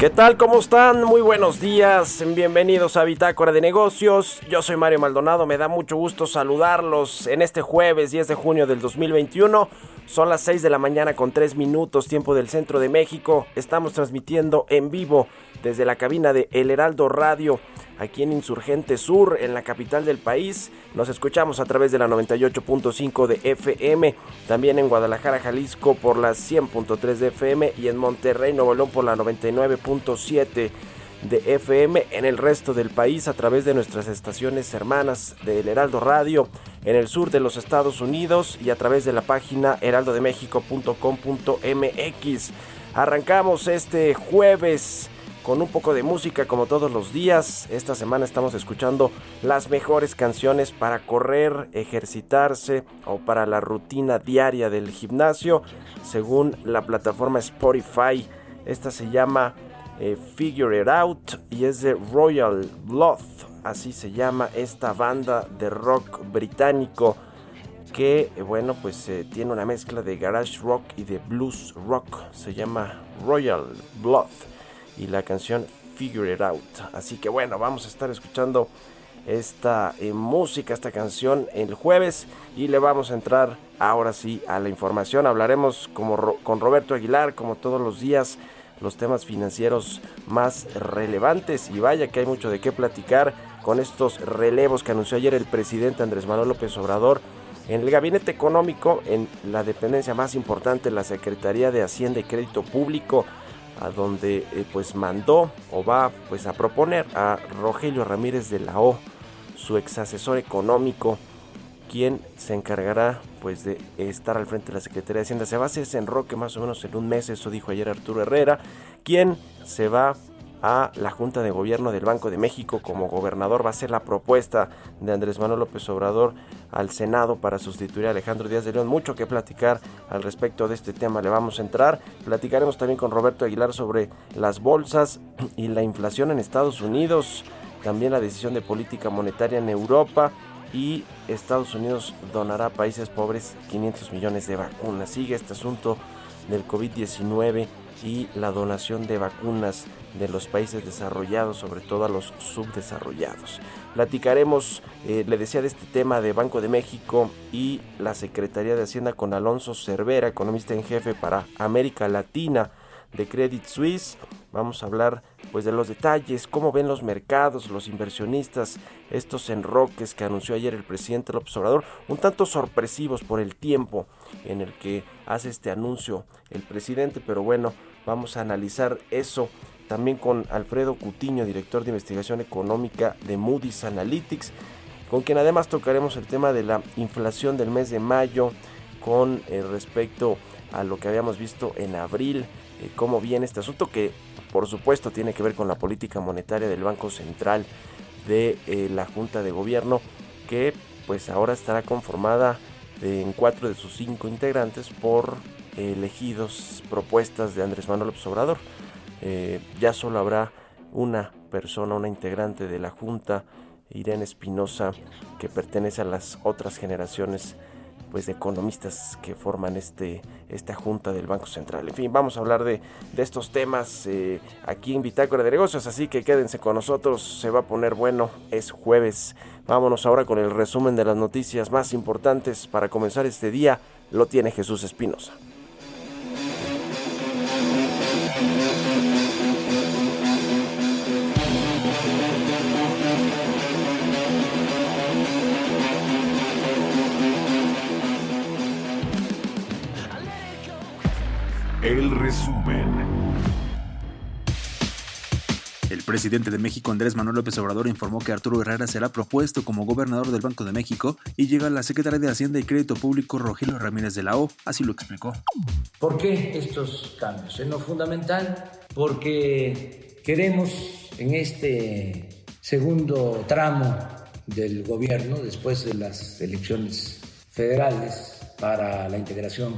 ¿Qué tal? ¿Cómo están? Muy buenos días. Bienvenidos a Bitácora de Negocios. Yo soy Mario Maldonado. Me da mucho gusto saludarlos en este jueves 10 de junio del 2021. Son las 6 de la mañana con 3 minutos, tiempo del centro de México. Estamos transmitiendo en vivo desde la cabina de El Heraldo Radio aquí en Insurgente Sur, en la capital del país. Nos escuchamos a través de la 98.5 de FM, también en Guadalajara, Jalisco por la 100.3 de FM y en Monterrey, Nuevo León por la 99.7 de FM en el resto del país a través de nuestras estaciones hermanas del Heraldo Radio en el sur de los Estados Unidos y a través de la página heraldodemexico.com.mx. Arrancamos este jueves con un poco de música como todos los días. Esta semana estamos escuchando las mejores canciones para correr, ejercitarse o para la rutina diaria del gimnasio según la plataforma Spotify. Esta se llama eh, Figure It Out y es de Royal Blood. Así se llama esta banda de rock británico que eh, bueno pues eh, tiene una mezcla de garage rock y de blues rock. Se llama Royal Blood y la canción Figure It Out. Así que bueno, vamos a estar escuchando esta música, esta canción el jueves y le vamos a entrar ahora sí a la información. Hablaremos como con Roberto Aguilar, como todos los días, los temas financieros más relevantes. Y vaya que hay mucho de qué platicar con estos relevos que anunció ayer el presidente Andrés Manuel López Obrador en el gabinete económico, en la dependencia más importante, la Secretaría de Hacienda y Crédito Público a donde eh, pues mandó o va pues a proponer a Rogelio Ramírez de la O, su ex asesor económico, quien se encargará pues de estar al frente de la Secretaría de Hacienda. Se va a hacer ese enroque más o menos en un mes, eso dijo ayer Arturo Herrera, quien se va a la Junta de Gobierno del Banco de México como gobernador. Va a ser la propuesta de Andrés Manuel López Obrador al Senado para sustituir a Alejandro Díaz de León. Mucho que platicar al respecto de este tema. Le vamos a entrar. Platicaremos también con Roberto Aguilar sobre las bolsas y la inflación en Estados Unidos. También la decisión de política monetaria en Europa. Y Estados Unidos donará a países pobres 500 millones de vacunas. Sigue este asunto del COVID-19 y la donación de vacunas de los países desarrollados, sobre todo a los subdesarrollados. Platicaremos, eh, le decía, de este tema de Banco de México y la Secretaría de Hacienda con Alonso Cervera, economista en jefe para América Latina de Credit Suisse. Vamos a hablar pues de los detalles, cómo ven los mercados, los inversionistas, estos enroques que anunció ayer el presidente López Obrador, un tanto sorpresivos por el tiempo en el que hace este anuncio el presidente, pero bueno, vamos a analizar eso también con Alfredo Cutiño, director de investigación económica de Moody's Analytics, con quien además tocaremos el tema de la inflación del mes de mayo con eh, respecto a lo que habíamos visto en abril, eh, cómo viene este asunto que por supuesto tiene que ver con la política monetaria del Banco Central de eh, la Junta de Gobierno que pues ahora estará conformada en cuatro de sus cinco integrantes por elegidos propuestas de Andrés Manuel López Obrador. Eh, ya solo habrá una persona, una integrante de la Junta, Irene Espinosa, que pertenece a las otras generaciones pues de economistas que forman este, esta junta del Banco Central. En fin, vamos a hablar de, estos temas eh, aquí en Bitácora de Negocios, así que quédense con nosotros, se va a poner bueno, es jueves. Vámonos ahora con el resumen de las noticias más importantes para comenzar este día, lo tiene Jesús Espinosa. El resumen. El presidente de México, Andrés Manuel López Obrador, informó que Arturo Herrera será propuesto como gobernador del Banco de México y llega a la secretaria de Hacienda y Crédito Público, Rogelio Ramírez de la O. Así lo explicó. ¿Por qué estos cambios? En lo fundamental, porque queremos en este segundo tramo del gobierno, después de las elecciones federales para la integración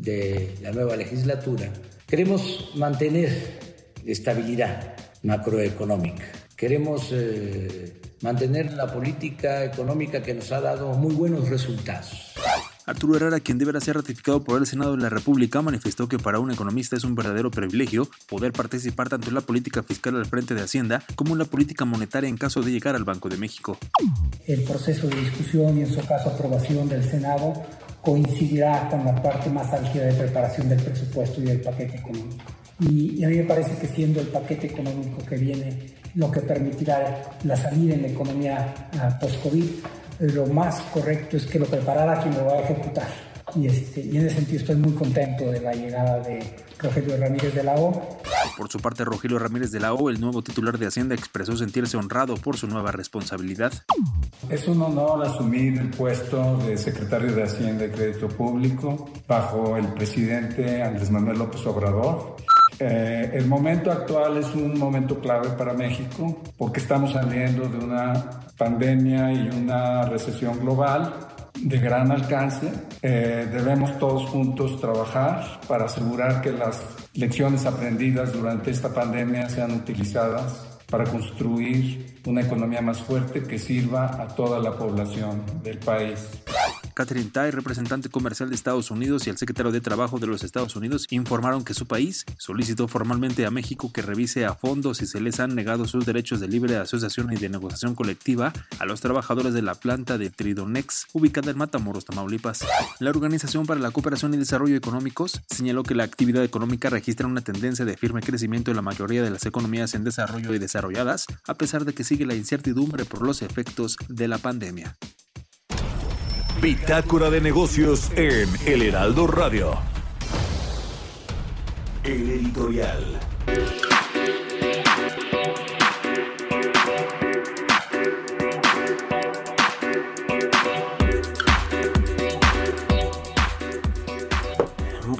de la nueva legislatura, queremos mantener estabilidad macroeconómica. Queremos eh, mantener la política económica que nos ha dado muy buenos resultados. Arturo Herrera, quien deberá ser ratificado por el Senado de la República, manifestó que para un economista es un verdadero privilegio poder participar tanto en la política fiscal al frente de Hacienda como en la política monetaria en caso de llegar al Banco de México. El proceso de discusión y en su caso aprobación del Senado coincidirá con la parte más álgida de preparación del presupuesto y del paquete económico. Y, a mí me parece que siendo el paquete económico que viene lo que permitirá la salida en la economía ah, post-COVID, lo más correcto es que lo preparara quien lo va a ejecutar. Y, este, y en ese sentido estoy muy contento de la llegada de Rogelio Ramírez de la O. Por su parte, Rogelio Ramírez de la O, el nuevo titular de Hacienda, expresó sentirse honrado por su nueva responsabilidad. Es un honor asumir el puesto de secretario de Hacienda y Crédito Público bajo el presidente Andrés Manuel López Obrador. Eh, el momento actual es un momento clave para México porque estamos saliendo de una pandemia y una recesión global de gran alcance. Eh, debemos todos juntos trabajar para asegurar que las lecciones aprendidas durante esta pandemia sean utilizadas para construir una economía más fuerte que sirva a toda la población del país. Catherine Tai, representante comercial de Estados Unidos, y el secretario de Trabajo de los Estados Unidos informaron que su país solicitó formalmente a México que revise a fondo si se les han negado sus derechos de libre asociación y de negociación colectiva a los trabajadores de la planta de Tridonex, ubicada en Matamoros, Tamaulipas. La Organización para la Cooperación y Desarrollo Económicos señaló que la actividad económica registra una tendencia de firme crecimiento en la mayoría de las economías en desarrollo y desarrolladas, a pesar de que sigue la incertidumbre por los efectos de la pandemia. Bitácora de negocios en El Heraldo Radio. El editorial.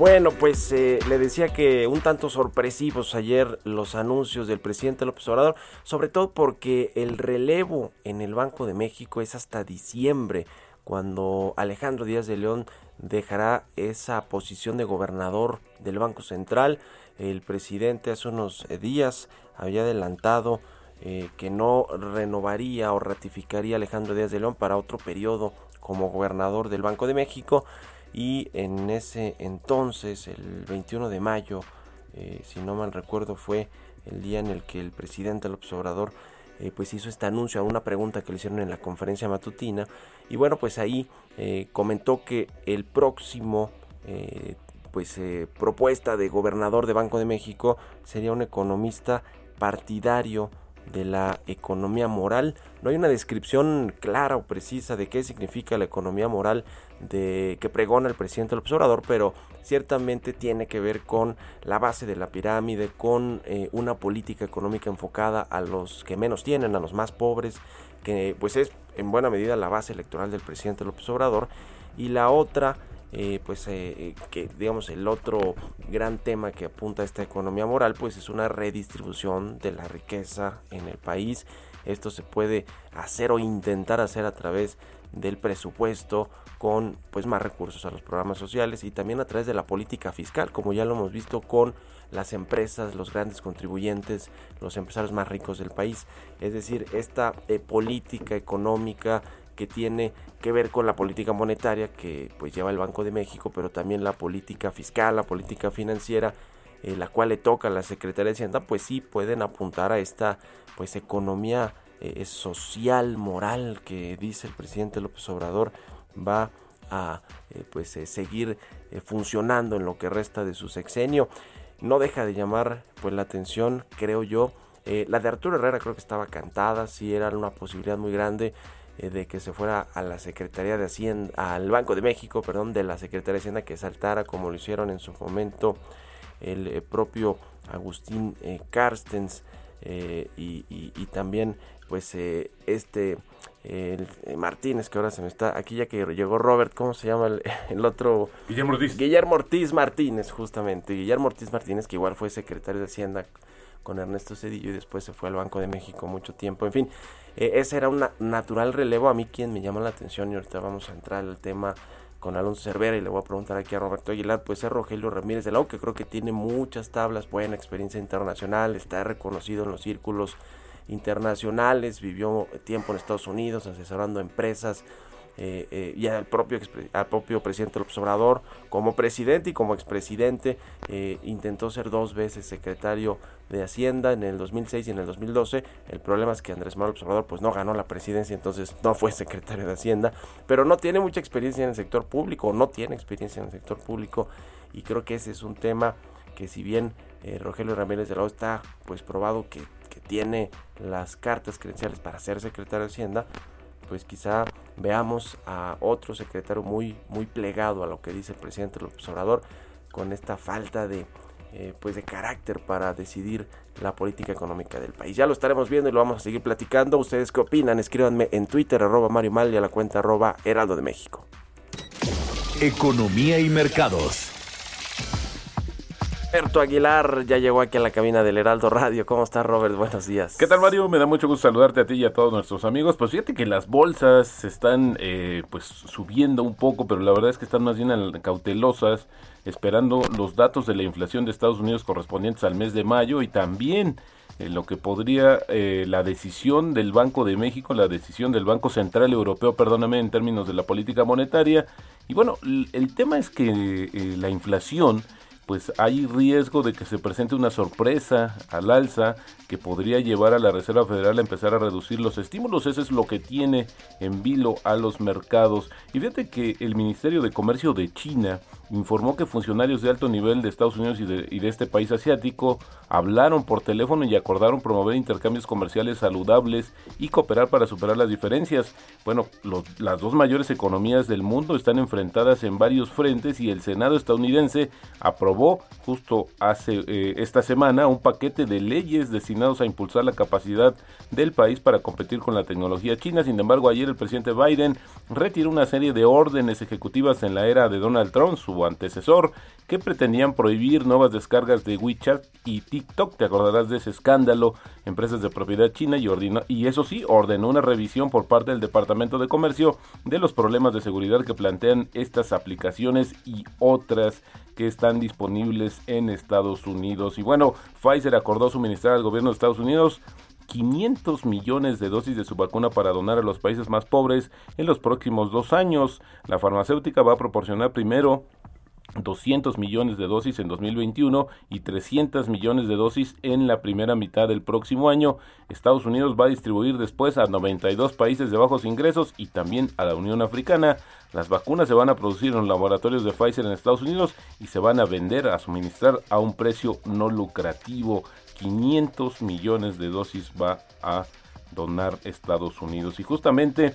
Bueno, pues eh, le decía que un tanto sorpresivos ayer los anuncios del presidente López Obrador, sobre todo porque el relevo en el Banco de México es hasta diciembre cuando Alejandro Díaz de León dejará esa posición de gobernador del Banco Central. El presidente hace unos días había adelantado eh, que no renovaría o ratificaría a Alejandro Díaz de León para otro periodo como gobernador del Banco de México y en ese entonces, el 21 de mayo, eh, si no mal recuerdo, fue el día en el que el presidente López Obrador eh, pues hizo este anuncio a una pregunta que le hicieron en la conferencia matutina. Y bueno pues ahí eh, comentó que el próximo eh, pues propuesta de gobernador de Banco de México sería un economista partidario de la economía moral. No hay una descripción clara o precisa de qué significa la economía moral de que pregona el presidente López Obrador, pero ciertamente tiene que ver con la base de la pirámide, con eh, una política económica enfocada a los que menos tienen, a los más pobres, que pues es en buena medida la base electoral del presidente López Obrador, y la otra eh, pues eh, que digamos el otro gran tema que apunta a esta economía moral pues es una redistribución de la riqueza en el país esto se puede hacer o intentar hacer a través del presupuesto con pues más recursos a los programas sociales y también a través de la política fiscal, como ya lo hemos visto con las empresas, los grandes contribuyentes, los empresarios más ricos del país. Es decir, esta eh, política económica que tiene que ver con la política monetaria que pues lleva el Banco de México, pero también la política fiscal, la política financiera, eh, la cual le toca a la Secretaría de Hacienda, pues sí pueden apuntar a esta pues economía eh, social, moral que dice el presidente López Obrador va a pues seguir funcionando en lo que resta de su sexenio no deja de llamar pues la atención, creo yo. Eh, la de Arturo Herrera creo que estaba cantada, sí era una posibilidad muy grande eh, de que se fuera a la Secretaría de Hacienda, al Banco de México, perdón, de la Secretaría de Hacienda que saltara como lo hicieron en su momento el eh, propio Agustín Carstens y, y, también pues este el, eh, Martínez, que ahora se me está, aquí ya que llegó Robert, ¿cómo se llama el, otro? Guillermo Ortiz. Guillermo Ortiz Martínez, justamente. Guillermo Ortiz Martínez, que igual fue secretario de Hacienda con Ernesto Cedillo y después se fue al Banco de México mucho tiempo. En fin, eh, ese era un natural relevo. A mí quien me llama la atención y ahorita vamos a entrar al tema con Alonso Cervera y le voy a preguntar aquí a Roberto Aguilar, pues es Rogelio Ramírez de la que creo que tiene muchas tablas, buena experiencia internacional, está reconocido en los círculos internacionales, vivió tiempo en Estados Unidos asesorando empresas eh, eh, y al propio, al propio presidente López Obrador como presidente y como expresidente eh, intentó ser dos veces secretario de Hacienda en el 2006 y en el 2012 el problema es que Andrés Manuel López Obrador pues no ganó la presidencia entonces no fue secretario de Hacienda pero no tiene mucha experiencia en el sector público no tiene experiencia en el sector público y creo que ese es un tema que si bien Rogelio Ramírez de la O está pues probado que que tiene las cartas credenciales para ser secretario de Hacienda, pues quizá veamos a otro secretario muy, muy plegado a lo que dice el presidente López Obrador, con esta falta de, eh, pues de carácter para decidir la política económica del país. Ya lo estaremos viendo y lo vamos a seguir platicando. ¿Ustedes qué opinan? Escríbanme en Twitter, arroba Mario Mal y a la cuenta arroba Heraldo de México. Economía y mercados. Roberto Aguilar ya llegó aquí a la cabina del Heraldo Radio. ¿Cómo está Robert? Buenos días. ¿Qué tal Mario? Me da mucho gusto saludarte a ti y a todos nuestros amigos. Pues fíjate que las bolsas se están eh, pues subiendo un poco, pero la verdad es que están más bien cautelosas, esperando los datos de la inflación de Estados Unidos correspondientes al mes de mayo y también eh, lo que podría eh, la decisión del Banco de México, la decisión del Banco Central Europeo, perdóname, en términos de la política monetaria. Y bueno, el tema es que la inflación pues hay riesgo de que se presente una sorpresa al alza que podría llevar a la Reserva Federal a empezar a reducir los estímulos. Eso es lo que tiene en vilo a los mercados. Y fíjate que el Ministerio de Comercio de China informó que funcionarios de alto nivel de Estados Unidos y de, este país asiático hablaron por teléfono y acordaron promover intercambios comerciales saludables y cooperar para superar las diferencias. Bueno, las dos mayores economías del mundo están enfrentadas en varios frentes y el Senado estadounidense aprobó justo hace eh, esta semana un paquete de leyes destinadas a impulsar la capacidad del país para competir con la tecnología china. Sin embargo, ayer el presidente Biden retiró una serie de órdenes ejecutivas en la era de Donald Trump, antecesor, que pretendían prohibir nuevas descargas de WeChat y TikTok. Te acordarás de ese escándalo, empresas de propiedad china y ordenó, y eso sí, ordenó una revisión por parte del Departamento de Comercio de los problemas de seguridad que plantean estas aplicaciones y otras que están disponibles en Estados Unidos. Y bueno, Pfizer acordó suministrar al gobierno de Estados Unidos 500 millones de dosis de su vacuna para donar a los países más pobres en los próximos dos años. La farmacéutica va a proporcionar primero 200 millones de dosis en 2021 y 300 millones de dosis en la primera mitad del próximo año. Estados Unidos va a distribuir después a 92 países de bajos ingresos y también a la Unión Africana. Las vacunas se van a producir en laboratorios de Pfizer en Estados Unidos y se van a vender, a suministrar a un precio no lucrativo. 500 millones de dosis va a donar Estados Unidos. Y justamente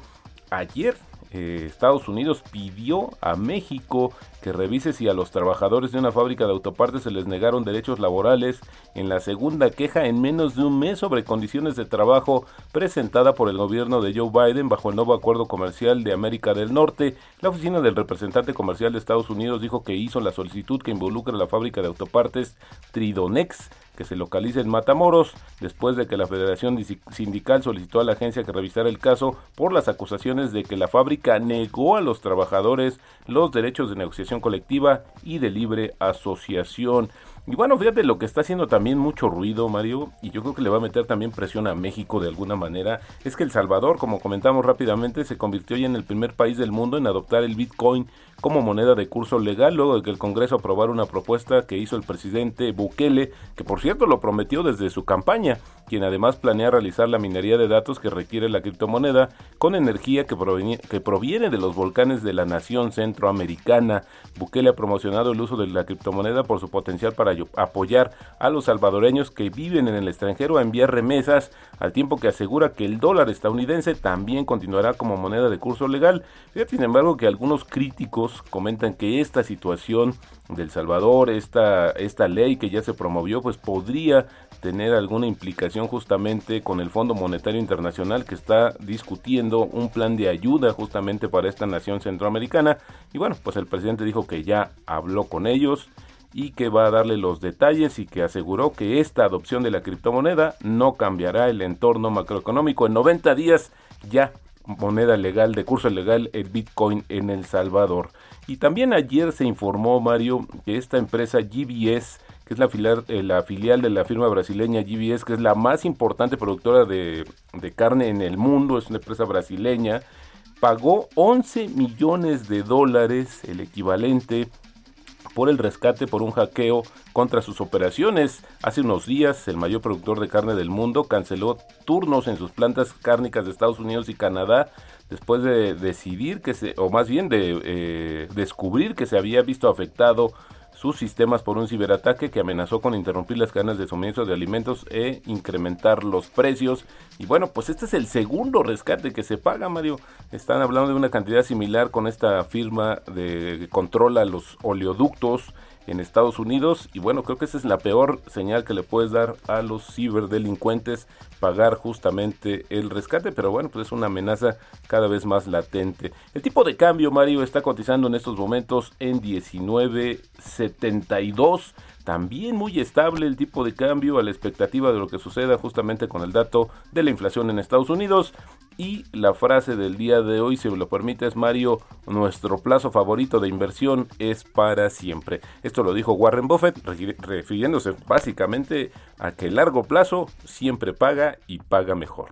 ayer eh, Estados Unidos pidió a México que revise si a los trabajadores de una fábrica de autopartes se les negaron derechos laborales en la segunda queja en menos de un mes sobre condiciones de trabajo presentada por el gobierno de Joe Biden bajo el nuevo acuerdo comercial de América del Norte. La oficina del representante comercial de Estados Unidos dijo que hizo la solicitud que involucra a la fábrica de autopartes Tridonex que se localiza en Matamoros, después de que la Federación Sindical solicitó a la agencia que revisara el caso por las acusaciones de que la fábrica negó a los trabajadores los derechos de negociación colectiva y de libre asociación. Y bueno, fíjate lo que está haciendo también mucho ruido, Mario, y yo creo que le va a meter también presión a México de alguna manera, es que El Salvador, como comentamos rápidamente, se convirtió ya en el primer país del mundo en adoptar el Bitcoin como moneda de curso legal, luego de que el Congreso aprobara una propuesta que hizo el presidente Bukele, que por cierto lo prometió desde su campaña, quien además planea realizar la minería de datos que requiere la criptomoneda con energía que proviene, que proviene de los volcanes de la nación centroamericana. Bukele ha promocionado el uso de la criptomoneda por su potencial para apoyar a los salvadoreños que viven en el extranjero a enviar remesas, al tiempo que asegura que el dólar estadounidense también continuará como moneda de curso legal. Sin embargo, que algunos críticos comentan que esta situación del Salvador, esta, esta ley que ya se promovió, pues podría tener alguna implicación justamente con el Fondo Monetario Internacional que está discutiendo un plan de ayuda justamente para esta nación centroamericana. Y bueno, pues el presidente dijo que ya habló con ellos y que va a darle los detalles y que aseguró que esta adopción de la criptomoneda no cambiará el entorno macroeconómico. En 90 días ya moneda legal, de curso legal, el Bitcoin en El Salvador. Y también ayer se informó, Mario, que esta empresa GBS, que es la filial, eh, la filial de la firma brasileña GBS, que es la más importante productora de, de carne en el mundo, es una empresa brasileña, pagó 11 millones de dólares, el equivalente por el rescate por un hackeo contra sus operaciones. Hace unos días, el mayor productor de carne del mundo canceló turnos en sus plantas cárnicas de Estados Unidos y Canadá después de decidir que se, o más bien de eh, descubrir que se había visto afectado sistemas por un ciberataque que amenazó con interrumpir las cadenas de suministro de alimentos e incrementar los precios. Y bueno, pues este es el segundo rescate que se paga, Mario. Están hablando de una cantidad similar con esta firma de que controla los oleoductos en Estados Unidos y bueno, creo que esa es la peor señal que le puedes dar a los ciberdelincuentes, pagar justamente el rescate, pero bueno, pues es una amenaza cada vez más latente. El tipo de cambio, Mario, está cotizando en estos momentos en 19.72 también muy estable el tipo de cambio a la expectativa de lo que suceda justamente con el dato de la inflación en Estados Unidos. Y la frase del día de hoy, si me lo permites, Mario, nuestro plazo favorito de inversión es para siempre. Esto lo dijo Warren Buffett, refiriéndose básicamente a que el largo plazo siempre paga y paga mejor.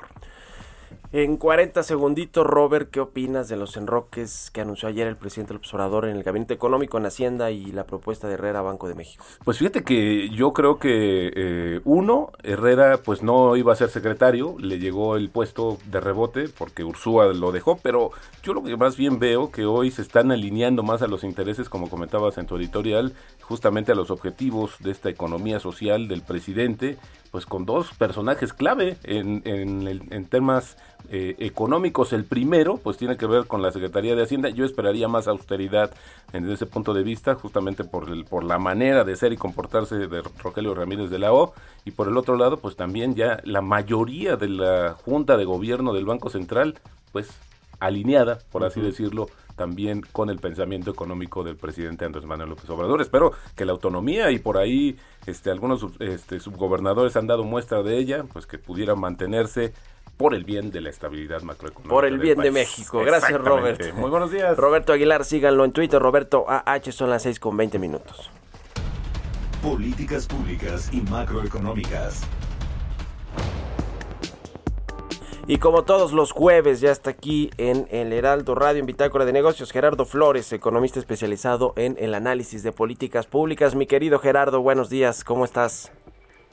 En 40 segunditos, Robert, ¿qué opinas de los enroques que anunció ayer el presidente López Obrador en el Gabinete Económico, en Hacienda y la propuesta de Herrera Banco de México? Pues fíjate que yo creo que eh, uno, Herrera pues no iba a ser secretario, le llegó el puesto de rebote porque Ursúa lo dejó, pero yo lo que más bien veo que hoy se están alineando más a los intereses, como comentabas en tu editorial, justamente a los objetivos de esta economía social del presidente, pues con dos personajes clave en, en, temas eh, económicos. El primero, pues tiene que ver con la Secretaría de Hacienda. Yo esperaría más austeridad desde ese punto de vista, justamente por, el, por la manera de ser y comportarse de Rogelio Ramírez de la O. Y por el otro lado, pues también ya la mayoría de la Junta de Gobierno del Banco Central, pues alineada, por así decirlo, también con el pensamiento económico del presidente Andrés Manuel López Obrador. Espero que la autonomía y por ahí este, algunos este, subgobernadores han dado muestra de ella, pues que pudiera mantenerse por el bien de la estabilidad macroeconómica. Por el bien de México. Gracias, Robert. Muy buenos días. Roberto Aguilar, síganlo en Twitter. Roberto AH son las 6 con 20 minutos. Políticas públicas y macroeconómicas. Y como todos los jueves, ya está aquí en el Heraldo Radio, en Bitácora de Negocios, Gerardo Flores, economista especializado en el análisis de políticas públicas. Mi querido Gerardo, buenos días, ¿cómo estás?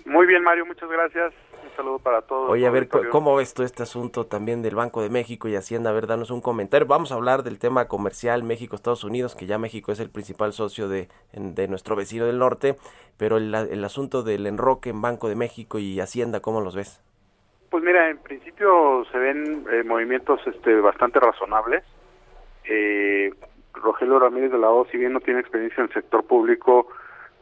Muy bien, Mario, muchas gracias. Un saludo para todos. Oye, a ver, ¿cómo ves tú este asunto también del Banco de México y Hacienda? A ver, danos un comentario. Vamos a hablar del tema comercial México-Estados Unidos, que ya México es el principal socio de, de nuestro vecino del norte, pero el, el asunto del enroque en Banco de México y Hacienda, ¿cómo los ves? Pues mira, en principio se ven eh, movimientos este, bastante razonables. Eh, Rogelio Ramírez de la O, si bien no tiene experiencia en el sector público,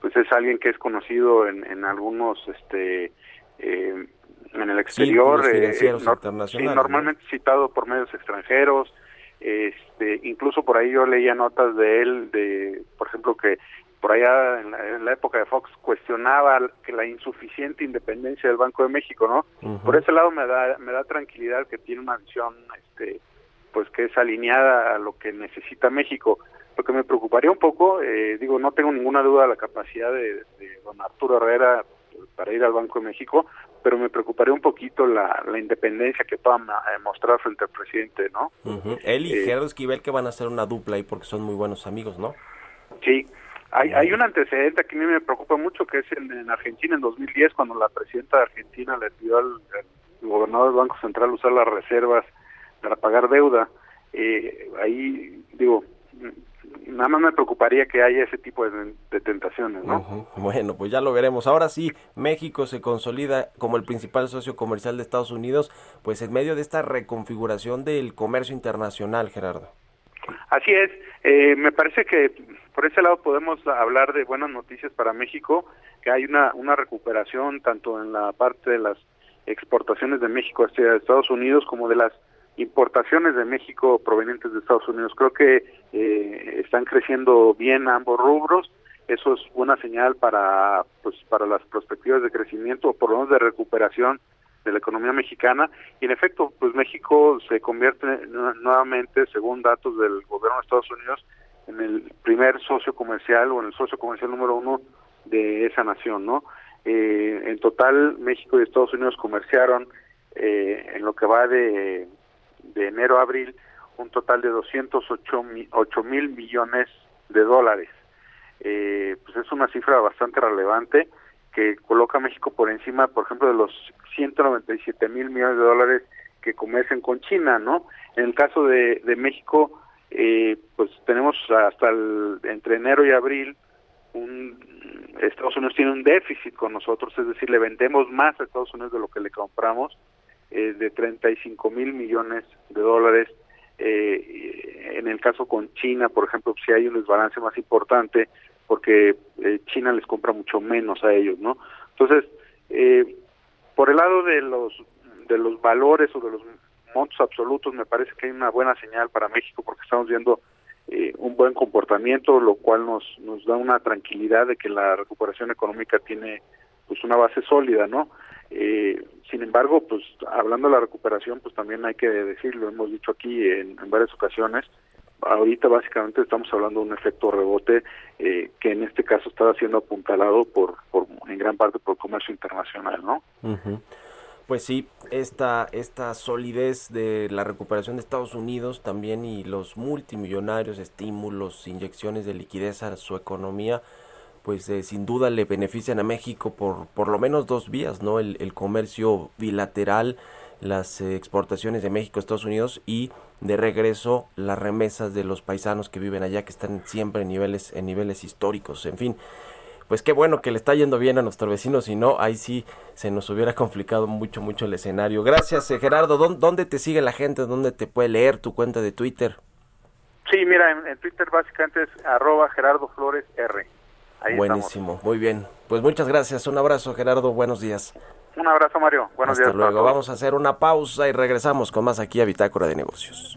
pues es alguien que es conocido en, en algunos, este, eh, en el exterior, eh, sí, normalmente citado por medios extranjeros. Este, incluso por ahí yo leía notas de él, de, por ejemplo, que por allá en la, época de Fox cuestionaba que la insuficiente independencia del Banco de México, ¿no? Por ese lado me da me da tranquilidad que tiene una visión este pues que es alineada a lo que necesita México. Lo que me preocuparía un poco, eh, digo, no tengo ninguna duda de la capacidad de, don Arturo Herrera para ir al Banco de México, pero me preocuparía un poquito la, independencia que pueda mostrar frente al presidente, ¿no? Él y eh, Gerardo Esquivel que van a hacer una dupla ahí porque son muy buenos amigos, ¿no? Sí, hay, hay un antecedente que a mí me preocupa mucho, que es en, Argentina en 2010, cuando la presidenta de Argentina le pidió al, gobernador del Banco Central usar las reservas para pagar deuda. Eh, ahí, digo, nada más me preocuparía que haya ese tipo de, tentaciones, ¿no? Bueno, pues ya lo veremos. Ahora sí, México se consolida como el principal socio comercial de Estados Unidos, pues en medio de esta reconfiguración del comercio internacional, Gerardo. Así es, eh, me parece que por ese lado podemos hablar de buenas noticias para México, que hay una, una recuperación tanto en la parte de las exportaciones de México hacia Estados Unidos como de las importaciones de México provenientes de Estados Unidos. Creo que eh, están creciendo bien ambos rubros. Eso es una señal para pues para las perspectivas de crecimiento o por lo menos de recuperación de la economía mexicana y en efecto pues México se convierte nuevamente según datos del gobierno de Estados Unidos en el primer socio comercial o en el socio comercial número uno de esa nación no eh, en total México y Estados Unidos comerciaron eh, en lo que va de, de enero a abril un total de 208 mil millones de dólares eh, pues es una cifra bastante relevante que coloca a México por encima, por ejemplo, de los 197 mil millones de dólares que comercian con China, ¿no? En el caso de, de México, eh, pues tenemos hasta entre enero y abril un Estados Unidos tiene un déficit con nosotros, es decir, le vendemos más a Estados Unidos de lo que le compramos, eh, de 35 mil millones de dólares. Eh, en el caso con China, por ejemplo, si hay un desbalance más importante, porque eh, China les compra mucho menos a ellos, ¿no? Entonces, eh, por el lado de los de los valores o de los montos absolutos, me parece que hay una buena señal para México porque estamos viendo eh, un buen comportamiento, lo cual nos nos da una tranquilidad de que la recuperación económica tiene pues una base sólida, ¿no? sin embargo, pues hablando de la recuperación, pues también hay que decirlo, hemos dicho aquí en varias ocasiones, ahorita básicamente estamos hablando de un efecto rebote eh, que en este caso está siendo apuntalado por, por en gran parte por el comercio internacional, ¿no? Pues sí, esta, esta solidez de la recuperación de Estados Unidos también y los multimillonarios estímulos, inyecciones de liquidez a su economía, pues eh, sin duda le benefician a México por por lo menos dos vías, ¿no? El, comercio bilateral, las eh, exportaciones de México a Estados Unidos y de regreso las remesas de los paisanos que viven allá que están siempre en niveles en niveles históricos en fin pues qué bueno que le está yendo bien a nuestro vecino si no ahí sí se nos hubiera complicado mucho mucho el escenario gracias eh, Gerardo ¿Dónde, te sigue la gente dónde te puede leer tu cuenta de Twitter sí mira en, Twitter básicamente es arroba Gerardo Flores R buenísimo muy bien pues muchas gracias un abrazo Gerardo buenos días un abrazo, Mario. Buenos Hasta días. luego. Vamos a hacer una pausa y regresamos con más aquí a Bitácora de Negocios.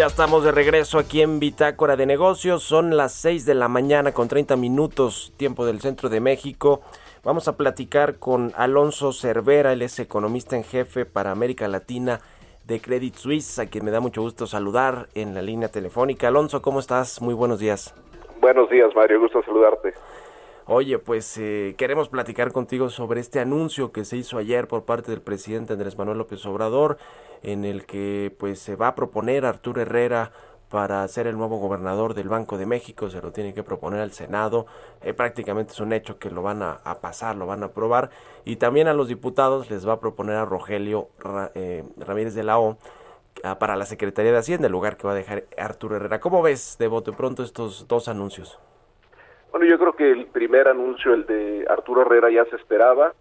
Ya estamos de regreso aquí en Bitácora de Negocios. Son las 6 de la mañana con 30 minutos, tiempo del centro de México. Vamos a platicar con Alonso Cervera, él es economista en jefe para América Latina de Credit Suisse, a quien me da mucho gusto saludar en la línea telefónica. Alonso, ¿cómo estás? Muy buenos días. Buenos días, Mario, gusto saludarte. Oye, pues eh, queremos platicar contigo sobre este anuncio que se hizo ayer por parte del presidente Andrés Manuel López Obrador, en el que pues se va a proponer a Arturo Herrera para ser el nuevo gobernador del Banco de México, se lo tiene que proponer al Senado, eh, prácticamente es un hecho que lo van a, pasar, lo van a aprobar, y también a los diputados les va a proponer a Rogelio eh, Ramírez de la O para la Secretaría de Hacienda, el lugar que va a dejar Arturo Herrera. ¿Cómo ves de bote pronto estos dos anuncios? Bueno, yo creo que el primer anuncio, el de Arturo Herrera, ya se esperaba.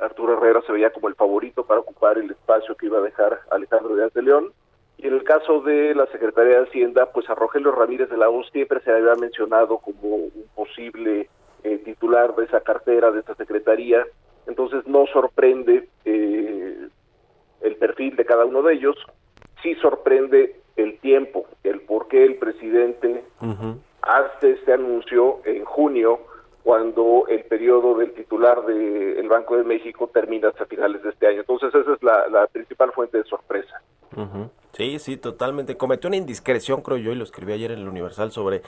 Arturo Herrera se veía como el favorito para ocupar el espacio que iba a dejar Alejandro de León. Y en el caso de la Secretaría de Hacienda, pues a Rogelio Ramírez de la O siempre se había mencionado como un posible eh, titular de esa cartera, de esta secretaría. Entonces no sorprende eh, el perfil de cada uno de ellos. Sí sorprende el tiempo, el por qué el presidente hace este anuncio en junio cuando el periodo del titular del Banco de México termina hasta finales de este año. Entonces esa es la, principal fuente de sorpresa. Sí, sí, totalmente. Cometió una indiscreción, creo yo, y lo escribí ayer en el Universal sobre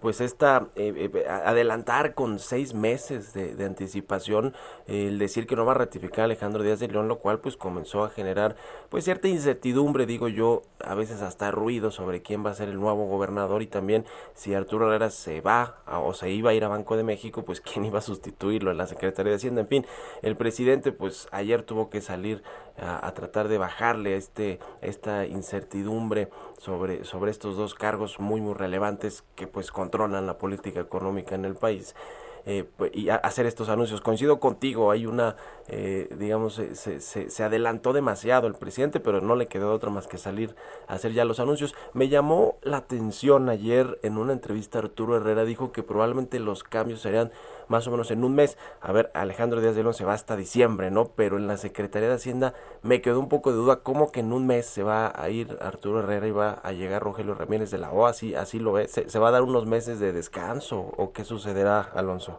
pues esta eh, eh, adelantar con seis meses de, anticipación el decir que no va a ratificar a Alejandro Díaz de León, lo cual pues comenzó a generar pues cierta incertidumbre, digo yo, a veces hasta ruido sobre quién va a ser el nuevo gobernador y también si Arturo Herrera se va o se iba a ir a Banco de México, pues quién iba a sustituirlo en la Secretaría de Hacienda. En fin, el presidente pues ayer tuvo que salir a, tratar de bajarle este esta incertidumbre sobre sobre estos dos cargos muy muy relevantes que pues controlan la política económica en el país. Eh, pues, y hacer estos anuncios. Coincido contigo, hay una, eh, digamos, se, se, adelantó demasiado el presidente, pero no le quedó otra más que salir a hacer ya los anuncios. Me llamó la atención ayer en una entrevista Arturo Herrera, dijo que probablemente los cambios serían más o menos en un mes. A ver, Alejandro Díaz de León se va hasta diciembre, ¿no? Pero en la Secretaría de Hacienda me quedó un poco de duda cómo que en un mes se va a ir Arturo Herrera y va a llegar Rogelio Ramírez de la O, así, así lo ve. ¿Se, ¿Se, va a dar unos meses de descanso o qué sucederá, Alonso?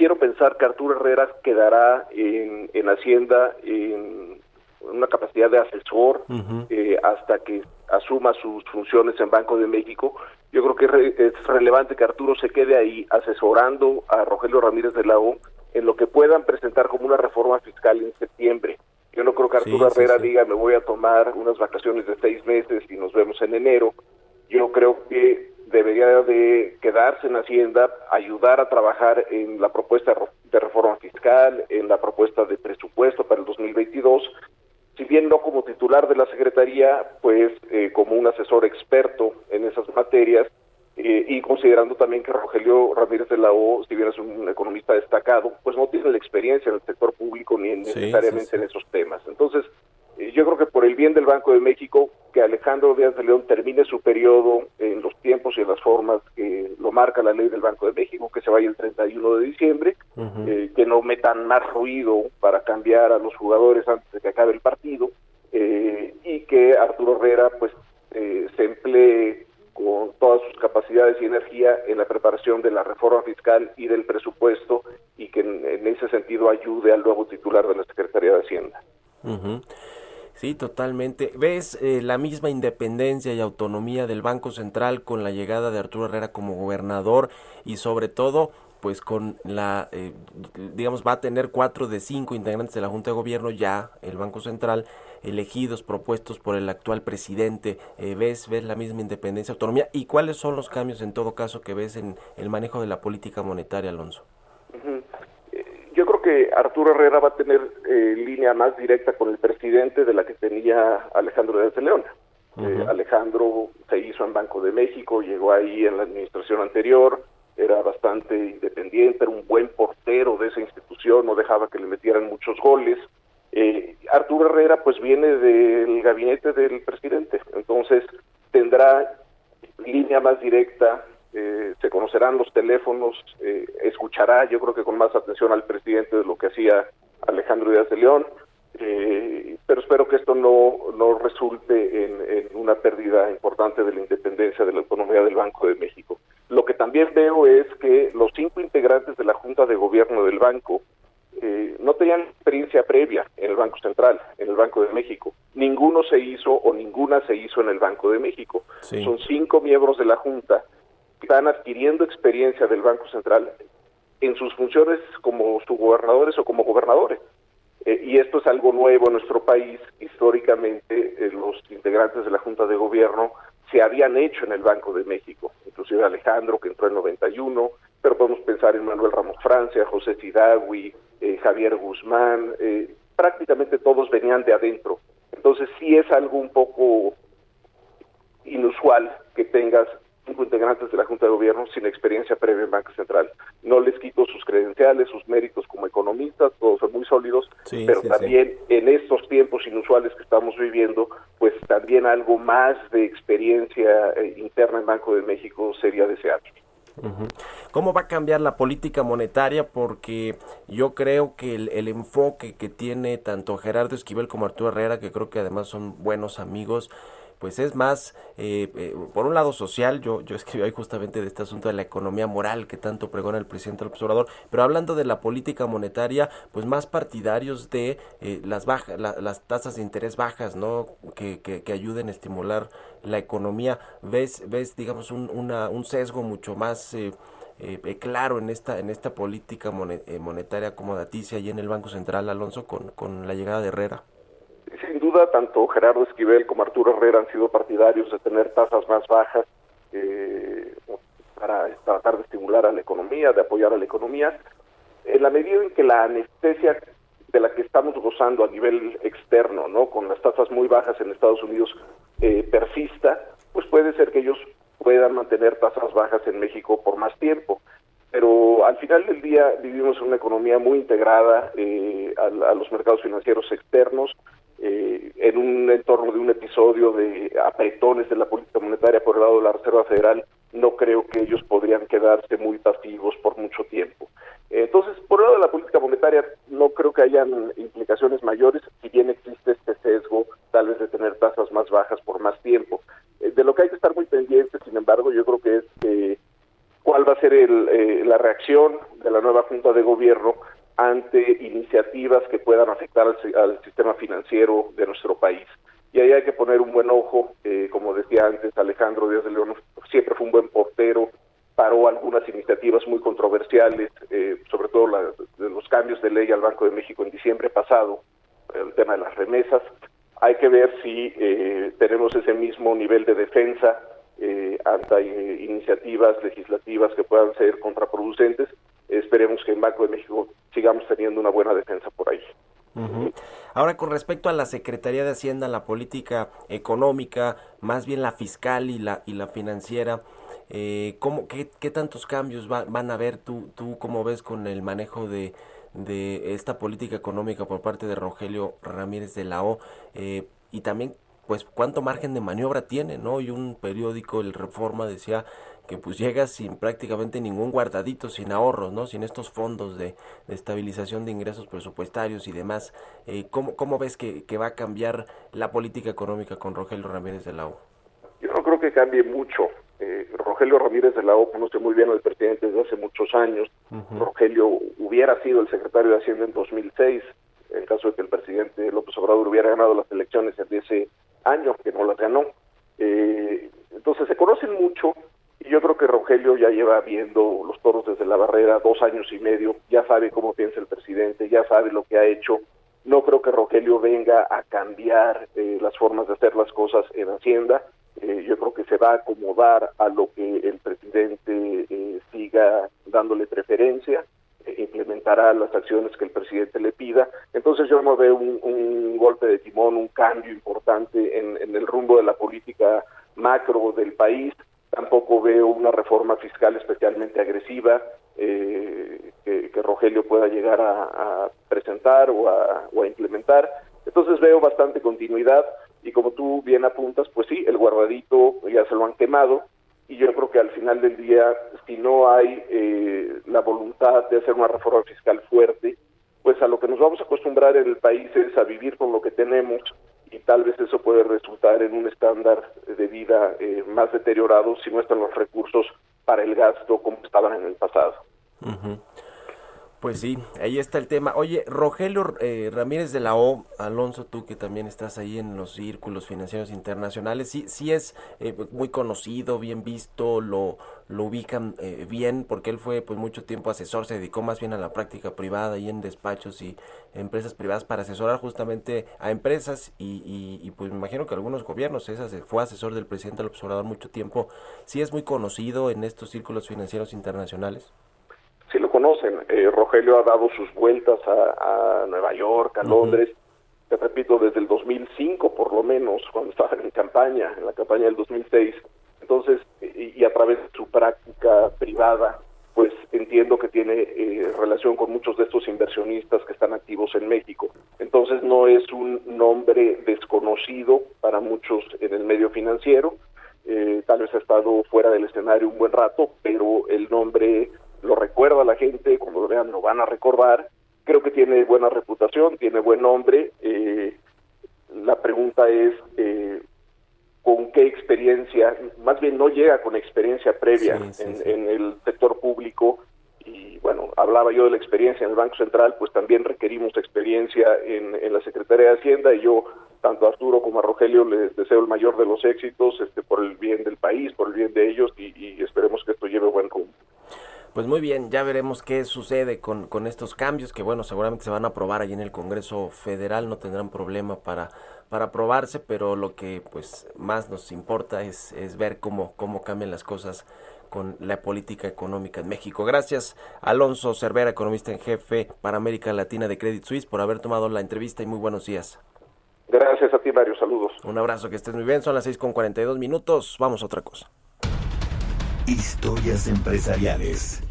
Quiero pensar que Arturo Herrera quedará en, en Hacienda en una capacidad de asesor eh, hasta que asuma sus funciones en Banco de México. Yo creo que es relevante que Arturo se quede ahí asesorando a Rogelio Ramírez de la O en lo que puedan presentar como una reforma fiscal en septiembre. Yo no creo que Arturo Herrera diga me voy a tomar unas vacaciones de seis meses y nos vemos en enero. Yo creo que debería de quedarse en Hacienda, ayudar a trabajar en la propuesta de reforma fiscal, en la propuesta de presupuesto para el 2022, si bien no como titular de la Secretaría, pues eh, como un asesor experto en esas materias, eh, y considerando también que Rogelio Ramírez de la O, si bien es un economista destacado, pues no tiene la experiencia en el sector público ni necesariamente en esos temas. Entonces, yo creo que por el bien del Banco de México, que Alejandro Díaz de León termine su periodo en los tiempos y en las formas que lo marca la ley del Banco de México, que se vaya el 31 de diciembre, eh, que no metan más ruido para cambiar a los jugadores antes de que acabe el partido, eh, y que Arturo Herrera pues se emplee con todas sus capacidades y energía en la preparación de la reforma fiscal y del presupuesto y que en, ese sentido ayude al nuevo titular de la Secretaría de Hacienda. Sí, totalmente. ¿Ves eh, la misma independencia y autonomía del Banco Central con la llegada de Arturo Herrera como gobernador y sobre todo pues con la, eh, digamos, va a tener cuatro de cinco integrantes de la Junta de Gobierno ya, el Banco Central, elegidos, propuestos por el actual presidente. Eh, ¿ves, ¿Ves la misma independencia, autonomía? ¿Y cuáles son los cambios en todo caso que ves en el manejo de la política monetaria, Alonso? Creo que Arturo Herrera va a tener eh, línea más directa con el presidente de la que tenía Alejandro de León. Eh, Alejandro se hizo en Banco de México, llegó ahí en la administración anterior, era bastante independiente, era un buen portero de esa institución, no dejaba que le metieran muchos goles. Eh, Arturo Herrera pues viene del gabinete del presidente, entonces tendrá línea más directa eh, se conocerán los teléfonos, eh, escuchará yo creo que con más atención al presidente de lo que hacía Alejandro Díaz de León, eh, pero espero que esto no, no resulte en, una pérdida importante de la independencia de la autonomía del Banco de México. Lo que también veo es que los cinco integrantes de la Junta de Gobierno del banco no tenían experiencia previa en el Banco Central, en el Banco de México. Ninguno se hizo o ninguna se hizo en el Banco de México. Son cinco miembros de la Junta están adquiriendo experiencia del Banco Central en sus funciones como subgobernadores o como gobernadores. Eh, y esto es algo nuevo en nuestro país. Históricamente, eh, los integrantes de la Junta de Gobierno se habían hecho en el Banco de México, inclusive Alejandro que entró en 91, pero podemos pensar en Manuel Ramos Francia, José Fidagui, eh, Javier Guzmán, eh, prácticamente todos venían de adentro. Entonces sí es algo un poco inusual que tengas cinco integrantes de la Junta de Gobierno sin experiencia previa en Banca Central. No les quito sus credenciales, sus méritos como economistas, todos son muy sólidos, pero también en estos tiempos inusuales que estamos viviendo, pues también algo más de experiencia eh, interna en Banco de México sería deseable. ¿Cómo va a cambiar la política monetaria? Porque yo creo que el, el, enfoque que tiene tanto Gerardo Esquivel como Arturo Herrera, que creo que además son buenos amigos, pues es más, eh, eh, por un lado social, yo, yo escribí ahí justamente de este asunto de la economía moral que tanto pregona el presidente del observador, pero hablando de la política monetaria, pues más partidarios de eh, las bajas, las tasas de interés bajas, ¿no? Que, que, ayuden a estimular la economía. ¿Ves, ves digamos, un, un sesgo mucho más... claro en esta en esta política monetaria acomodaticia y en el Banco Central, Alonso, con, con la llegada de Herrera? Sin duda, tanto Gerardo Esquivel como Arturo Herrera han sido partidarios de tener tasas más bajas eh, para tratar de estimular a la economía, de apoyar a la economía. En la medida en que la anestesia de la que estamos gozando a nivel externo, ¿no? con las tasas muy bajas en Estados Unidos, eh, persista, pues puede ser que ellos puedan mantener tasas bajas en México por más tiempo. Pero al final del día vivimos en una economía muy integrada eh, a, los mercados financieros externos, eh, en un entorno de un episodio de apretones de la política monetaria por el lado de la Reserva Federal, no creo que ellos podrían quedarse muy pasivos por mucho tiempo. Entonces, por el lado de la política monetaria, no creo que hayan implicaciones mayores, si bien existe este sesgo, tal vez de tener tasas más bajas por más tiempo. Eh, de lo que hay que estar muy pendiente, sin embargo, yo creo que es eh, cuál va a ser el, la reacción de la nueva Junta de Gobierno ante iniciativas que puedan afectar al, sistema financiero de nuestro país. Y ahí hay que poner un buen ojo, eh, como decía antes Alejandro Díaz de León, siempre fue un buen portero, paró algunas iniciativas muy controversiales, eh, sobre todo de los cambios de ley al Banco de México en diciembre pasado, el tema de las remesas. Hay que ver si eh, tenemos ese mismo nivel de defensa ante iniciativas legislativas que puedan ser contraproducentes esperemos que en Banco de México sigamos teniendo una buena defensa por ahí. Ahora, con respecto a la Secretaría de Hacienda, la política económica, más bien la fiscal y la, y la financiera, eh, ¿cómo, qué, tantos cambios van a haber? ¿Tú, ¿Tú cómo ves con el manejo de, de esta política económica por parte de Rogelio Ramírez de la O? Eh, y también, pues, ¿cuánto margen de maniobra tiene? ¿no? Y un periódico, el Reforma, decía que pues llegas sin prácticamente ningún guardadito, sin ahorros, ¿no? Sin estos fondos de, estabilización de ingresos presupuestarios y demás. Eh, ¿cómo, ¿Cómo ves que, va a cambiar la política económica con Rogelio Ramírez de la O? Yo no creo que cambie mucho. Eh, Rogelio Ramírez de la O conoce muy bien al presidente desde hace muchos años. Rogelio hubiera sido el secretario de Hacienda en 2006, en caso de que el presidente López Obrador hubiera ganado las elecciones en ese año, que no las ganó. Eh, entonces se conocen mucho, y yo creo que Rogelio ya lleva viendo los toros desde la barrera dos años y medio, ya sabe cómo piensa el presidente, ya sabe lo que ha hecho. No creo que Rogelio venga a cambiar eh, las formas de hacer las cosas en Hacienda. Eh, yo creo que se va a acomodar a lo que el presidente eh, siga dándole preferencia, implementará las acciones que el presidente le pida. Entonces yo no veo un, golpe de timón, un cambio importante en el rumbo de la política macro del país tampoco veo una reforma fiscal especialmente agresiva eh, que, Rogelio pueda llegar a, presentar o a, implementar. Entonces veo bastante continuidad y como tú bien apuntas, pues sí, el guardadito ya se lo han quemado y yo creo que al final del día, si no hay eh, la voluntad de hacer una reforma fiscal fuerte, pues a lo que nos vamos a acostumbrar en el país es a vivir con lo que tenemos y tal vez eso puede resultar en un estándar de vida eh, más deteriorado si no están los recursos para el gasto como estaban en el pasado. Pues sí, ahí está el tema. Oye, Rogelio eh, Ramírez de la O, Alonso, tú que también estás ahí en los círculos financieros internacionales, sí, sí es eh, muy conocido, bien visto, lo, lo ubican eh, bien, porque él fue pues mucho tiempo asesor, se dedicó más bien a la práctica privada y en despachos y empresas privadas para asesorar justamente a empresas y, y, pues me imagino que algunos gobiernos, esa fue asesor del presidente López Obrador mucho tiempo, sí es muy conocido en estos círculos financieros internacionales conocen. Eh, Rogelio ha dado sus vueltas a, Nueva York, a Londres, te repito, desde el 2005 por lo menos, cuando estaba en campaña, en la campaña del 2006. Entonces, y, a través de su práctica privada, pues entiendo que tiene eh, relación con muchos de estos inversionistas que están activos en México. Entonces no es un nombre desconocido para muchos en el medio financiero, eh, tal vez ha estado fuera del escenario un buen rato, pero el nombre lo recuerda la gente, cuando lo vean lo van a recordar. Creo que tiene buena reputación, tiene buen nombre. Eh, la pregunta es eh, con qué experiencia, más bien no llega con experiencia previa en, el sector público. Y bueno, hablaba yo de la experiencia en el Banco Central, pues también requerimos experiencia en, la Secretaría de Hacienda y yo tanto a Arturo como a Rogelio les deseo el mayor de los éxitos este, por el bien del país, por el bien de ellos y, y esperemos que esto lleve buen rumbo. Pues muy bien, ya veremos qué sucede con, con estos cambios, que bueno, seguramente se van a aprobar allí en el Congreso Federal, no tendrán problema para, para aprobarse, pero lo que pues más nos importa es, es ver cómo, cómo cambian las cosas con la política económica en México. Gracias, Alonso Cervera, economista en jefe para América Latina de Credit Suisse, por haber tomado la entrevista y muy buenos días. Gracias a ti, Mario. Saludos. Un abrazo, que estés muy bien. Son las 6 con 42 minutos. Vamos a otra cosa. Historias empresariales.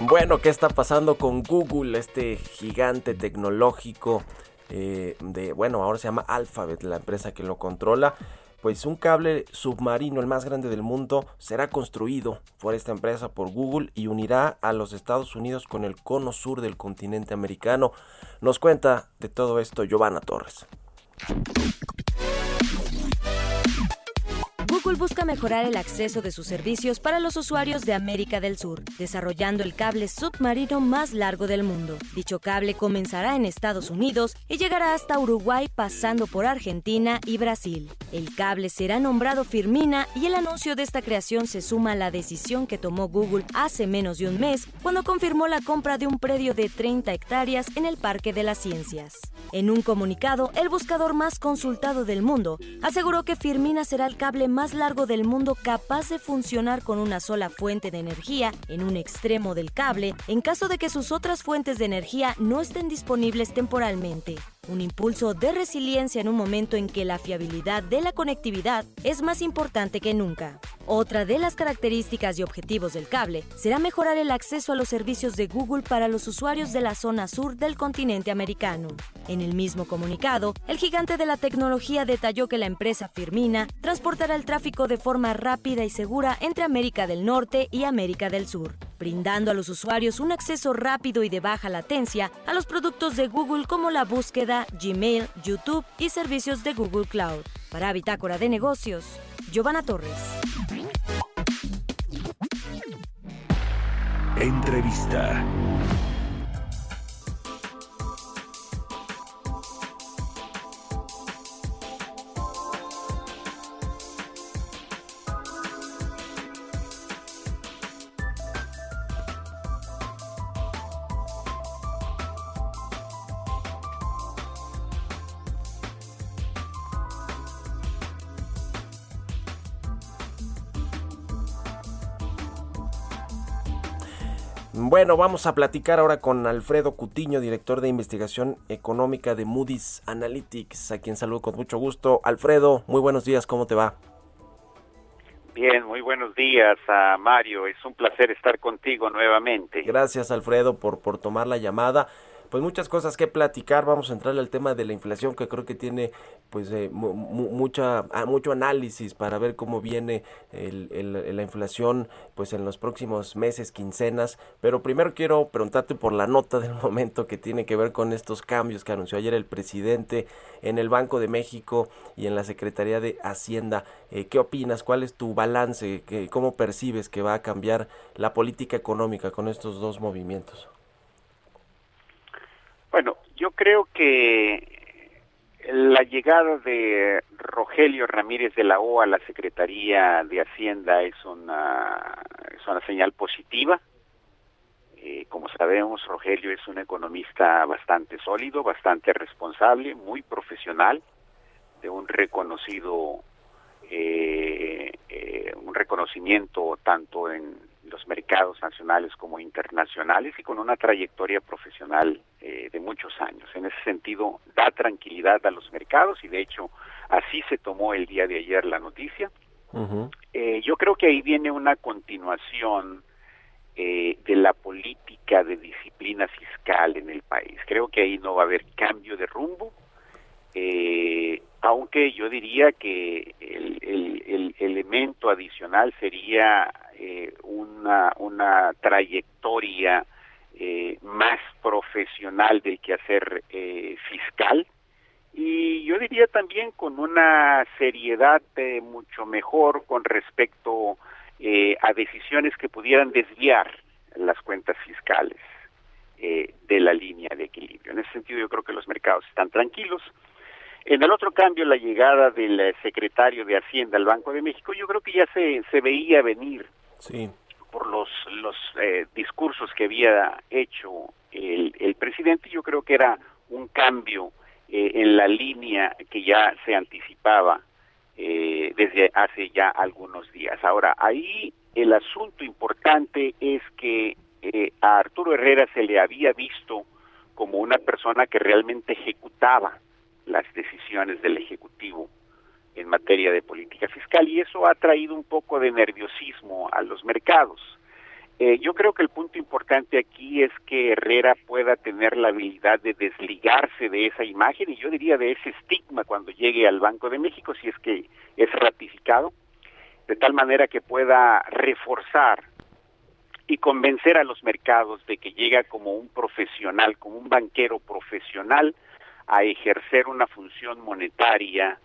Bueno, ¿qué está pasando con Google, este gigante tecnológico eh, de, bueno, ahora se llama Alphabet, la empresa que lo controla? Pues un cable submarino, el más grande del mundo, será construido por esta empresa, por Google, y unirá a los Estados Unidos con el cono sur del continente americano. Nos cuenta de todo esto Giovanna Torres. Google busca mejorar el acceso de sus servicios para los usuarios de América del Sur, desarrollando el cable submarino más largo del mundo. Dicho cable comenzará en Estados Unidos y llegará hasta Uruguay pasando por Argentina y Brasil. El cable será nombrado Firmina y el anuncio de esta creación se suma a la decisión que tomó Google hace menos de un mes cuando confirmó la compra de un predio de 30 hectáreas en el Parque de las Ciencias. En un comunicado, el buscador más consultado del mundo aseguró que Firmina será el cable más largo del mundo capaz de funcionar con una sola fuente de energía en un extremo del cable en caso de que sus otras fuentes de energía no estén disponibles temporalmente un impulso de resiliencia en un momento en que la fiabilidad de la conectividad es más importante que nunca. Otra de las características y objetivos del cable será mejorar el acceso a los servicios de Google para los usuarios de la zona sur del continente americano. En el mismo comunicado, el gigante de la tecnología detalló que la empresa Firmina transportará el tráfico de forma rápida y segura entre América del Norte y América del Sur brindando a los usuarios un acceso rápido y de baja latencia a los productos de Google como la búsqueda, Gmail, YouTube y servicios de Google Cloud. Para Bitácora de Negocios, Giovanna Torres. Entrevista. Bueno, vamos a platicar ahora con Alfredo Cutiño, director de investigación económica de Moody's Analytics, a quien saludo con mucho gusto. Alfredo, muy buenos días, ¿cómo te va? Bien, muy buenos días a Mario, es un placer estar contigo nuevamente. Gracias Alfredo por, por tomar la llamada. Pues muchas cosas que platicar. Vamos a entrar al tema de la inflación que creo que tiene pues eh, mucha ah, mucho análisis para ver cómo viene la inflación pues en los próximos meses, quincenas. Pero primero quiero preguntarte por la nota del momento que tiene que ver con estos cambios que anunció ayer el presidente en el Banco de México y en la Secretaría de Hacienda. Eh, ¿Qué opinas? ¿Cuál es tu balance? ¿Cómo percibes que va a cambiar la política económica con estos dos movimientos? Bueno, yo creo que la llegada de Rogelio Ramírez de la O a la Secretaría de Hacienda es una, es una señal positiva. Eh, como sabemos, Rogelio es un economista bastante sólido, bastante responsable, muy profesional, de un reconocido eh, eh, un reconocimiento tanto en los mercados nacionales como internacionales y con una trayectoria profesional eh, de muchos años. En ese sentido, da tranquilidad a los mercados y de hecho así se tomó el día de ayer la noticia. Eh, yo creo que ahí viene una continuación eh, de la política de disciplina fiscal en el país. Creo que ahí no va a haber cambio de rumbo. Eh, aunque yo diría que el, elemento adicional sería eh, una, una trayectoria eh, más profesional del quehacer eh, fiscal y yo diría también con una seriedad eh, mucho mejor con respecto a decisiones que pudieran desviar las cuentas fiscales de la línea de equilibrio. En ese sentido yo creo que los mercados están tranquilos en el otro cambio, la llegada del eh, secretario de Hacienda al Banco de México, yo creo que ya se, se veía venir por los, los eh, discursos que había hecho el, el presidente. Yo creo que era un cambio eh, en la línea que ya se anticipaba desde hace ya algunos días. Ahora, ahí el asunto importante es que a Arturo Herrera se le había visto como una persona que realmente ejecutaba las decisiones del Ejecutivo en materia de política fiscal y eso ha traído un poco de nerviosismo a los mercados. Eh, yo creo que el punto importante aquí es que Herrera pueda tener la habilidad de desligarse de esa imagen y yo diría de ese estigma cuando llegue al Banco de México si es que es ratificado, de tal manera que pueda reforzar y convencer a los mercados de que llega como un profesional, como un banquero profesional, a ejercer una función monetaria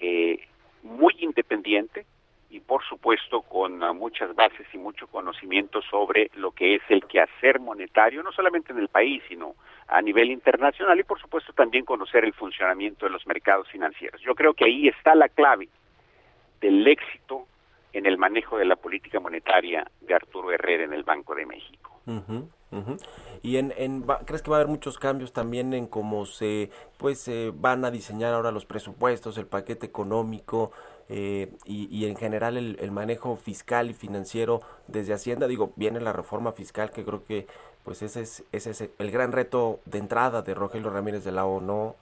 eh, muy independiente y por supuesto con uh, muchas bases y mucho conocimiento sobre lo que es el quehacer monetario, no solamente en el país, sino a nivel internacional y por supuesto también conocer el funcionamiento de los mercados financieros. Yo creo que ahí está la clave del éxito en el manejo de la política monetaria de Arturo Herrera en el Banco de México. Y en, en crees que va a haber muchos cambios también en cómo se pues se van a diseñar ahora los presupuestos, el paquete económico eh, y, en general el, manejo fiscal y financiero desde Hacienda. Digo, viene la reforma fiscal que creo que pues ese es, ese es el gran reto de entrada de Rogelio Ramírez de la ONU.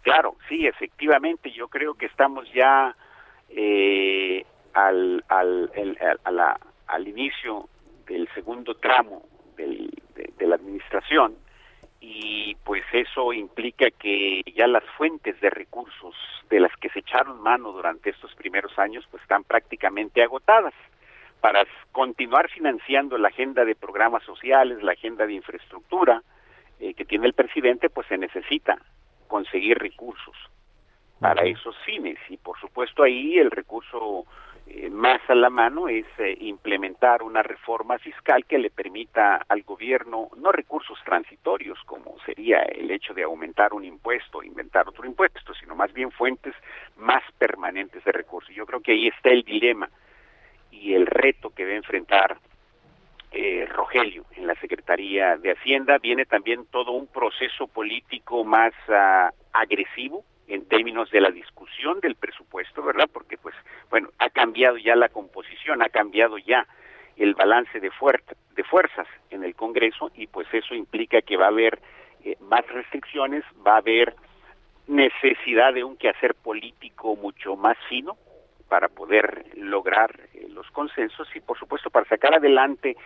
Claro, sí, efectivamente, yo creo que estamos ya eh, al, al, al inicio del segundo tramo de, la administración y pues eso implica que ya las fuentes de recursos de las que se echaron mano durante estos primeros años pues están prácticamente agotadas para continuar financiando la agenda de programas sociales, la agenda de infraestructura eh, que tiene el presidente, pues se necesita conseguir recursos para esos fines. Y por supuesto ahí el recurso eh, más a la mano es eh, implementar una reforma fiscal que le permita al gobierno no recursos transitorios como sería el hecho de aumentar un impuesto inventar otro impuesto, sino más bien fuentes más permanentes de recursos. Yo creo que ahí está el dilema y el reto que debe enfrentar eh, Rogelio en la Secretaría de Hacienda. Viene también todo un proceso político más ah, agresivo en términos de la discusión del presupuesto, ¿verdad? Porque pues bueno, ha cambiado ya la composición, ha cambiado ya el balance de, de fuerzas en el Congreso y pues eso implica que va a haber eh, más restricciones, va a haber necesidad de un quehacer político mucho más fino para poder lograr eh, los consensos y por supuesto para sacar adelante,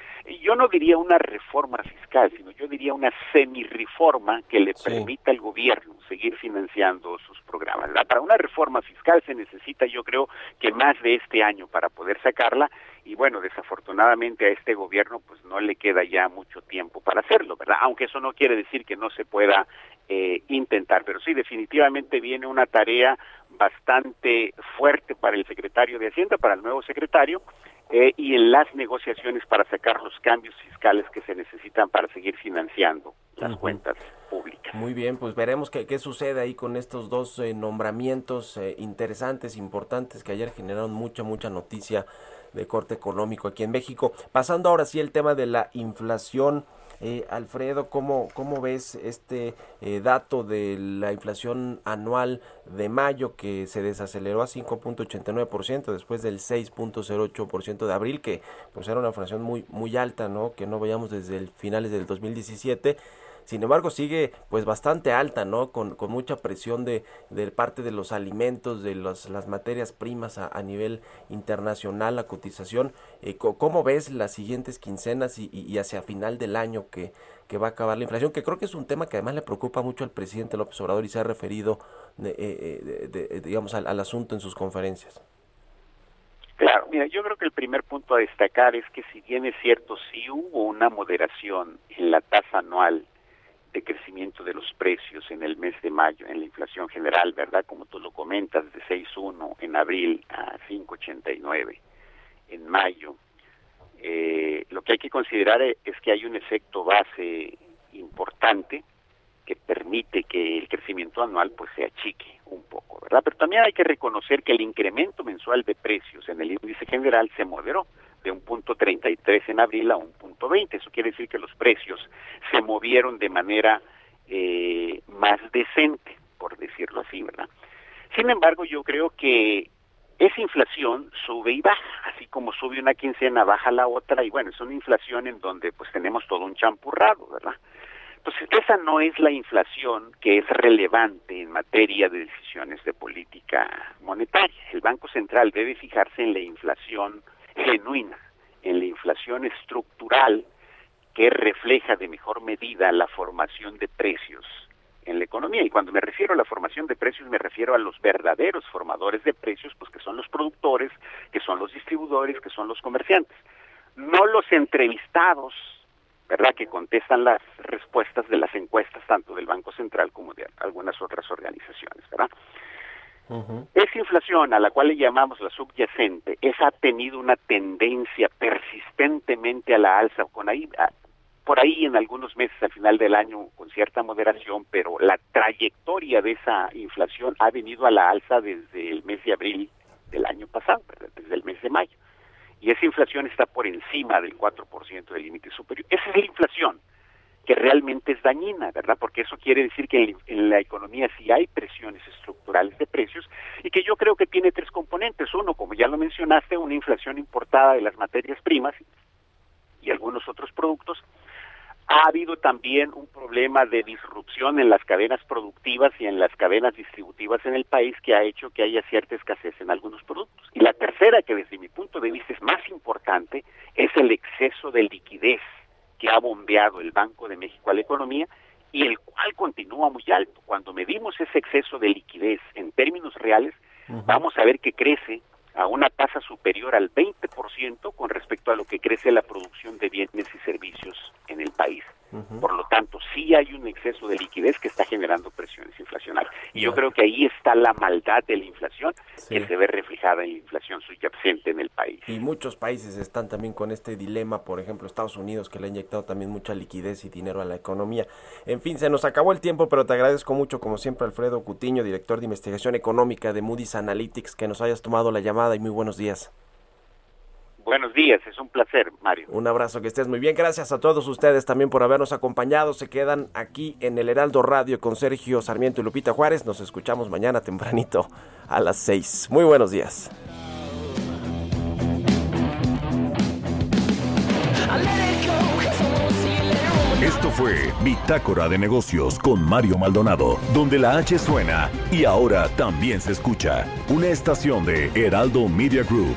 yo no diría una reforma fiscal, sino yo diría una semi-reforma que le permita al gobierno seguir financiando sus programas. Para una reforma fiscal se necesita, yo creo, que más de este año para poder sacarla y bueno, desafortunadamente a este gobierno pues no le queda ya mucho tiempo para hacerlo, ¿verdad? Aunque eso no quiere decir que no se pueda eh, intentar, pero sí definitivamente viene una tarea bastante fuerte para el secretario de Hacienda, para el nuevo secretario, eh, y en las negociaciones para sacar los cambios fiscales que se necesitan para seguir financiando las cuentas públicas. Muy bien, pues veremos qué, qué sucede ahí con estos dos eh, nombramientos interesantes, importantes, que ayer generaron mucha, mucha noticia de corte económico aquí en México. Pasando ahora sí el tema de la inflación. Eh, Alfredo, ¿cómo, ¿cómo ves este eh, dato de la inflación anual de mayo que se desaceleró a 5.89% después del 6.08% de abril, que pues era una inflación muy, muy alta, ¿no? Que no veíamos desde el finales del 2017 sin embargo, sigue pues bastante alta, ¿no? Con, con mucha presión de, de, parte de los alimentos, de los, las materias primas a, nivel internacional, la cotización. Eh, ¿Cómo ves las siguientes quincenas y, y, hacia final del año que, que va a acabar la inflación? Que creo que es un tema que además le preocupa mucho al presidente López Obrador y se ha referido, de, eh, de, digamos, al, al asunto en sus conferencias. Claro, mira, yo creo que el primer punto a destacar es que si bien es cierto, sí hubo una moderación en la tasa anual de crecimiento de los precios en el mes de mayo, en la inflación general, ¿verdad? Como tú lo comentas, de 6.1 en abril a 5.89 en mayo. Eh, lo que hay que considerar es que hay un efecto base importante que permite que el crecimiento anual pues se achique un poco, ¿verdad? Pero también hay que reconocer que el incremento mensual de precios en el índice general se moderó de un punto 33 en abril a un punto 20. Eso quiere decir que los precios se movieron de manera eh, más decente, por decirlo así, ¿verdad? Sin embargo, yo creo que esa inflación sube y baja, así como sube una quincena, baja la otra, y bueno, es una inflación en donde pues tenemos todo un champurrado, ¿verdad? Entonces, esa no es la inflación que es relevante en materia de decisiones de política monetaria. El Banco Central debe fijarse en la inflación genuina en la inflación estructural que refleja de mejor medida la formación de precios en la economía. Y cuando me refiero a la formación de precios, me refiero a los verdaderos formadores de precios, pues que son los productores, que son los distribuidores, que son los comerciantes. No los entrevistados, ¿verdad?, que contestan las respuestas de las encuestas tanto del Banco Central como de algunas otras organizaciones, ¿verdad? Esa inflación a la cual le llamamos la subyacente, esa ha tenido una tendencia persistentemente a la alza, con ahí, por ahí en algunos meses al final del año con cierta moderación, pero la trayectoria de esa inflación ha venido a la alza desde el mes de abril del año pasado, desde el mes de mayo. Y esa inflación está por encima del 4% del límite superior. Esa es la inflación que realmente es dañina, ¿verdad? Porque eso quiere decir que en, la economía sí hay presiones estructurales de precios y que yo creo que tiene tres componentes. Uno, como ya lo mencionaste, una inflación importada de las materias primas y algunos otros productos. Ha habido también un problema de disrupción en las cadenas productivas y en las cadenas distributivas en el país que ha hecho que haya cierta escasez en algunos productos. Y la tercera, que desde mi punto de vista es más importante, es el exceso de liquidez que ha bombeado el Banco de México a la economía y el cual continúa muy alto. Cuando medimos ese exceso de liquidez en términos reales, vamos a ver que crece a una tasa superior al 20% con respecto a lo que crece la producción de bienes y servicios en el país. Por lo tanto, sí hay un exceso de liquidez que está generando presiones inflacionarias. Y yo creo que ahí está la maldad de la inflación que se ve reflejada en la inflación subyacente en el país. Y muchos países están también con este dilema, por ejemplo, Estados Unidos, que le ha inyectado también mucha liquidez y dinero a la economía. En fin, se nos acabó el tiempo, pero te agradezco mucho, como siempre, Alfredo Cutiño, director de investigación económica de Moody's Analytics, que nos hayas tomado la llamada y muy buenos días. Buenos días, es un placer, Mario. Un abrazo, que estés muy bien. Gracias a todos ustedes también por habernos acompañado. Se quedan aquí en el Heraldo Radio con Sergio Sarmiento y Lupita Juárez. Nos escuchamos mañana tempranito a las seis. Muy buenos días. Esto fue Bitácora de Negocios con Mario Maldonado, donde la H suena y ahora también se escucha. Una estación de Heraldo Media Group.